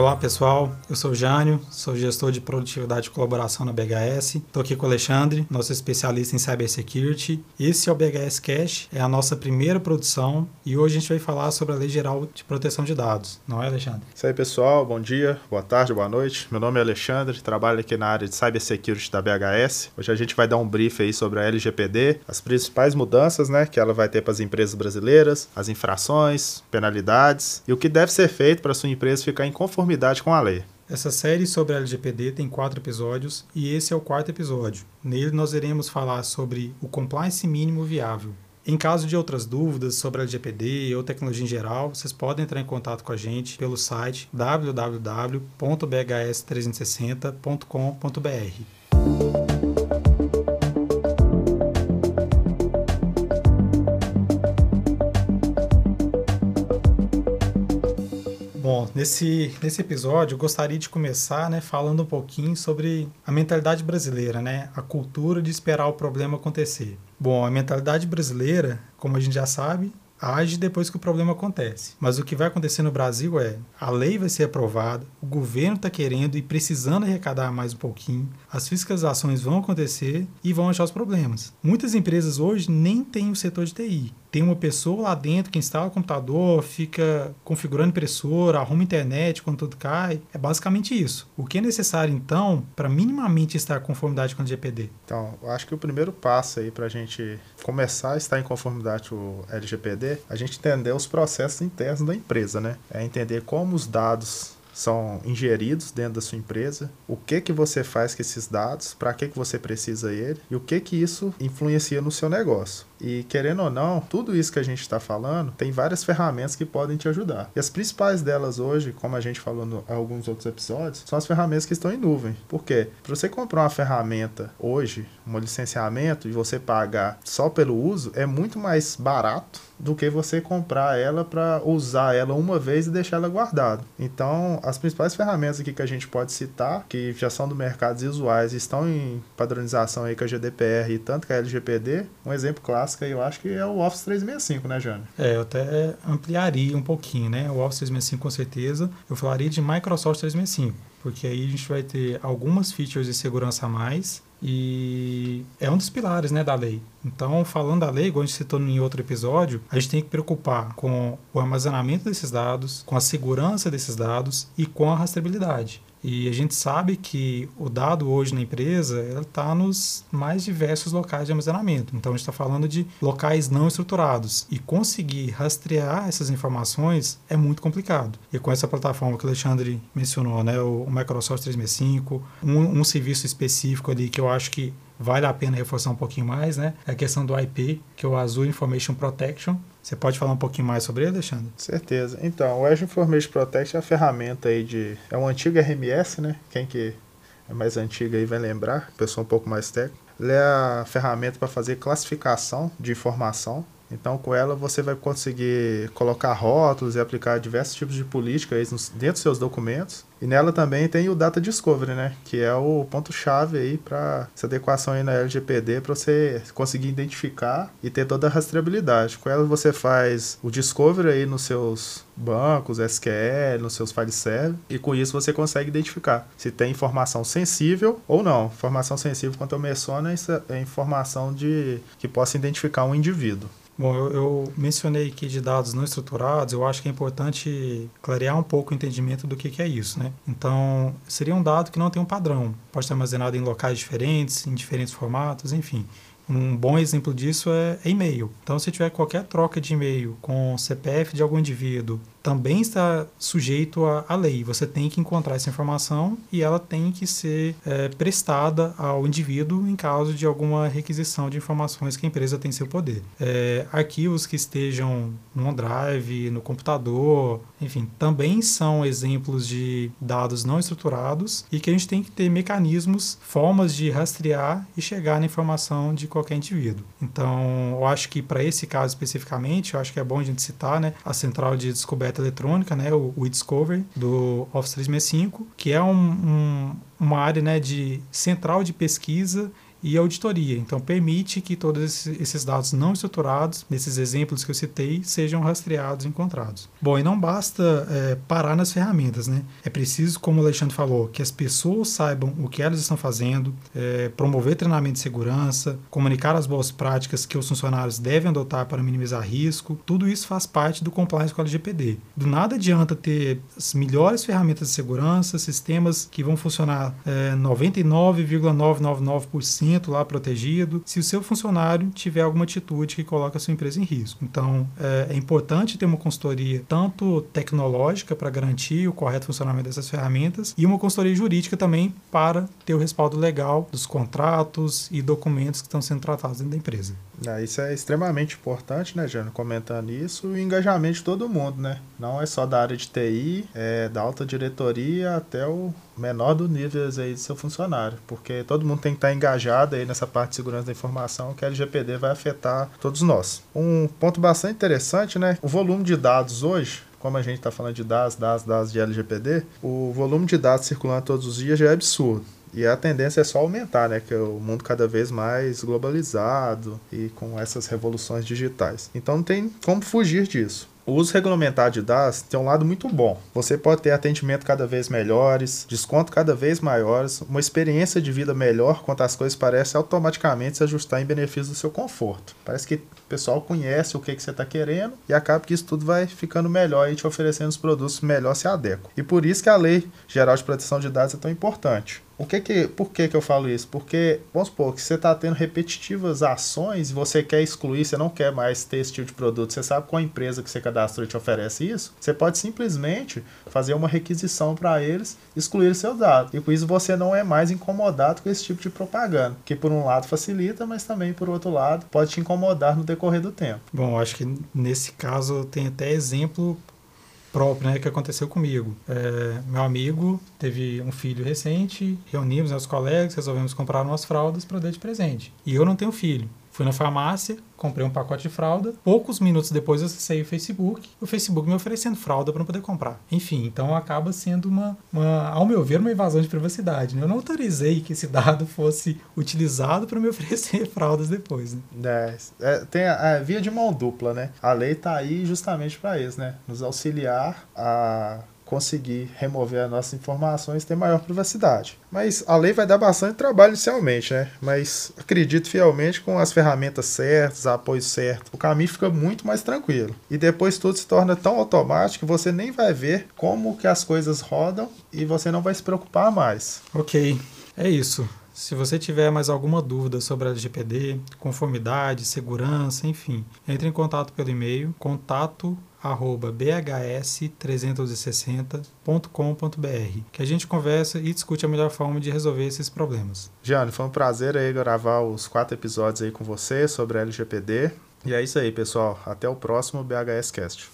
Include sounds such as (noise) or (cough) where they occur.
Olá pessoal, eu sou Jânio, sou gestor de produtividade e colaboração na BHS. Estou aqui com o Alexandre, nosso especialista em cybersecurity. Esse é o BHS Cash, é a nossa primeira produção e hoje a gente vai falar sobre a Lei Geral de Proteção de Dados, não é, Alexandre? Isso aí pessoal, bom dia, boa tarde, boa noite. Meu nome é Alexandre, trabalho aqui na área de cybersecurity da BHS. Hoje a gente vai dar um brief aí sobre a LGPD, as principais mudanças né, que ela vai ter para as empresas brasileiras, as infrações, penalidades e o que deve ser feito para sua empresa ficar em conformidade conformidade com a lei. Essa série sobre a LGPD tem quatro episódios e esse é o quarto episódio. Nele nós iremos falar sobre o compliance mínimo viável. Em caso de outras dúvidas sobre a LGPD ou tecnologia em geral, vocês podem entrar em contato com a gente pelo site www.bhs360.com.br. Nesse, nesse episódio, eu gostaria de começar né, falando um pouquinho sobre a mentalidade brasileira, né, a cultura de esperar o problema acontecer. Bom, a mentalidade brasileira, como a gente já sabe, age depois que o problema acontece. Mas o que vai acontecer no Brasil é a lei vai ser aprovada, o governo está querendo e precisando arrecadar mais um pouquinho, as fiscalizações vão acontecer e vão achar os problemas. Muitas empresas hoje nem têm o setor de TI tem uma pessoa lá dentro que instala o computador, fica configurando impressora, arruma internet quando tudo cai. É basicamente isso. O que é necessário, então, para minimamente estar em conformidade com o LGPD? Então, eu acho que o primeiro passo aí para a gente começar a estar em conformidade com o LGPD, a gente entender os processos internos da empresa, né? É entender como os dados são ingeridos dentro da sua empresa, o que que você faz com esses dados, para que que você precisa ele e o que que isso influencia no seu negócio. E querendo ou não, tudo isso que a gente está falando tem várias ferramentas que podem te ajudar. E as principais delas hoje, como a gente falou em alguns outros episódios, são as ferramentas que estão em nuvem. Por quê? Para você comprar uma ferramenta hoje, um licenciamento, e você pagar só pelo uso, é muito mais barato do que você comprar ela para usar ela uma vez e deixar ela guardada. Então, as principais ferramentas aqui que a gente pode citar, que já são do mercado visuais e estão em padronização aí com a GDPR e tanto com a LGPD, um exemplo clássico clássica eu acho que é o Office 365, né, Jânio? É, eu até ampliaria um pouquinho, né? O Office 365 com certeza. Eu falaria de Microsoft 365, porque aí a gente vai ter algumas features de segurança a mais e é um dos pilares né, da lei. Então, falando da lei, igual a gente citou em outro episódio, a gente tem que preocupar com o armazenamento desses dados, com a segurança desses dados e com a rastreabilidade. E a gente sabe que o dado hoje na empresa está nos mais diversos locais de armazenamento. Então a gente está falando de locais não estruturados. E conseguir rastrear essas informações é muito complicado. E com essa plataforma que o Alexandre mencionou, né, o Microsoft 365, um, um serviço específico ali que eu acho que vale a pena reforçar um pouquinho mais, né? É a questão do IP, que é o Azure Information Protection. Você pode falar um pouquinho mais sobre ele, Alexandre? Certeza. Então, o Azure Information Protection é a ferramenta aí de... É um antigo RMS, né? Quem que é mais antigo aí vai lembrar, pessoa um pouco mais técnica. Ele é a ferramenta para fazer classificação de informação então, com ela, você vai conseguir colocar rótulos e aplicar diversos tipos de política dentro dos seus documentos. E nela também tem o Data Discovery, né? Que é o ponto-chave aí para essa adequação aí na LGPD para você conseguir identificar e ter toda a rastreabilidade. Com ela você faz o Discovery aí nos seus bancos, SQL, nos seus file server e com isso você consegue identificar se tem informação sensível ou não. Informação sensível, quanto eu menciono, é informação de que possa identificar um indivíduo. Bom, eu, eu, mencionei aqui de dados não estruturados, eu acho que é importante clarear um pouco o entendimento do que, que é isso, né? Então, seria um dado que não tem um padrão, pode estar armazenado em locais diferentes, em diferentes formatos, enfim. Um bom exemplo disso é, é e-mail. Então, se tiver qualquer troca de e-mail com CPF de algum indivíduo, também está sujeito à, lei. Você tem que encontrar essa informação e ela tem que ser é, prestada ao indivíduo em caso de alguma requisição de informações que a empresa tem em seu poder. É, arquivos que estejam no OneDrive, no computador, enfim, também são exemplos de dados não estruturados e que a gente tem que ter mecanismos, formas de rastrear e chegar na informação de qualquer indivíduo. Então, eu acho que para esse caso especificamente, eu acho que é bom a gente citar né, a central de descoberta descoberta eletrônica, né, o, o do Office 365, que é um, um, uma área né, de central de pesquisa e auditoria. Então, permite que todos esses dados não estruturados, nesses exemplos que eu citei, sejam rastreados e encontrados. Bom, e não basta é, parar nas ferramentas, né? É preciso, como o Alexandre falou, que as pessoas saibam o que elas estão fazendo, é, promover treinamento de segurança, comunicar as boas práticas que os funcionários devem adotar para minimizar risco. Tudo isso faz parte do compliance com a LGPD. Do nada adianta ter as melhores ferramentas de segurança, sistemas que vão funcionar é, 99,999% lá protegido, se o seu funcionário tiver alguma atitude que coloca a sua empresa em risco. Então, é, é importante ter uma consultoria tanto tecnológica para garantir o correto funcionamento dessas ferramentas e uma consultoria jurídica também para ter o respaldo legal dos contratos e documentos que estão sendo tratados dentro da empresa. É, isso é extremamente importante, né, Jânio? Comentando isso, o engajamento de todo mundo, né? Não é só da área de TI, é da alta diretoria até o menor do nível aí do seu funcionário, porque todo mundo tem que estar engajado aí nessa parte de segurança da informação que a LGPD vai afetar todos nós. Um ponto bastante interessante, né? O volume de dados hoje como a gente está falando de dados, dados, dados de LGPD, o volume de dados circulando todos os dias já é absurdo. E a tendência é só aumentar, né? Que é o mundo cada vez mais globalizado e com essas revoluções digitais. Então não tem como fugir disso. O uso regulamentado de dados tem um lado muito bom. Você pode ter atendimento cada vez melhores, desconto cada vez maiores, uma experiência de vida melhor quanto as coisas parecem automaticamente se ajustar em benefício do seu conforto. Parece que o pessoal conhece o que, que você está querendo e acaba que isso tudo vai ficando melhor e te oferecendo os produtos melhor se adequam. E por isso que a Lei Geral de Proteção de Dados é tão importante. O que que, por que, que eu falo isso? Porque, vamos supor, que você está tendo repetitivas ações e você quer excluir, você não quer mais ter esse tipo de produto, você sabe qual a empresa que você cadastrou te oferece isso, você pode simplesmente fazer uma requisição para eles, excluir seus dados. E com isso você não é mais incomodado com esse tipo de propaganda, que por um lado facilita, mas também por outro lado pode te incomodar no decorrer do tempo. Bom, acho que nesse caso tem até exemplo próprio, né, que aconteceu comigo. É, meu amigo teve um filho recente, reunimos os colegas, resolvemos comprar umas fraldas para dar de presente. E eu não tenho filho. Fui na farmácia, comprei um pacote de fralda. Poucos minutos depois eu acessei o Facebook, o Facebook me oferecendo fralda para poder comprar. Enfim, então acaba sendo uma, uma, ao meu ver, uma invasão de privacidade. Né? Eu não autorizei que esse dado fosse utilizado para me (laughs) oferecer fraldas depois. Né? É, é, tem a, a, via de mão dupla, né? A lei está aí justamente para isso, né? Nos auxiliar a conseguir remover as nossas informações ter maior privacidade. Mas a lei vai dar bastante trabalho inicialmente, né? Mas acredito fielmente com as ferramentas certas, apoio certo, o caminho fica muito mais tranquilo. E depois tudo se torna tão automático que você nem vai ver como que as coisas rodam e você não vai se preocupar mais. Ok, é isso. Se você tiver mais alguma dúvida sobre a LGPD, conformidade, segurança, enfim, entre em contato pelo e-mail contato bhs360.com.br, que a gente conversa e discute a melhor forma de resolver esses problemas. Gianni, foi um prazer aí gravar os quatro episódios aí com você sobre a LGPD. E é isso aí, pessoal. Até o próximo BHS Cast.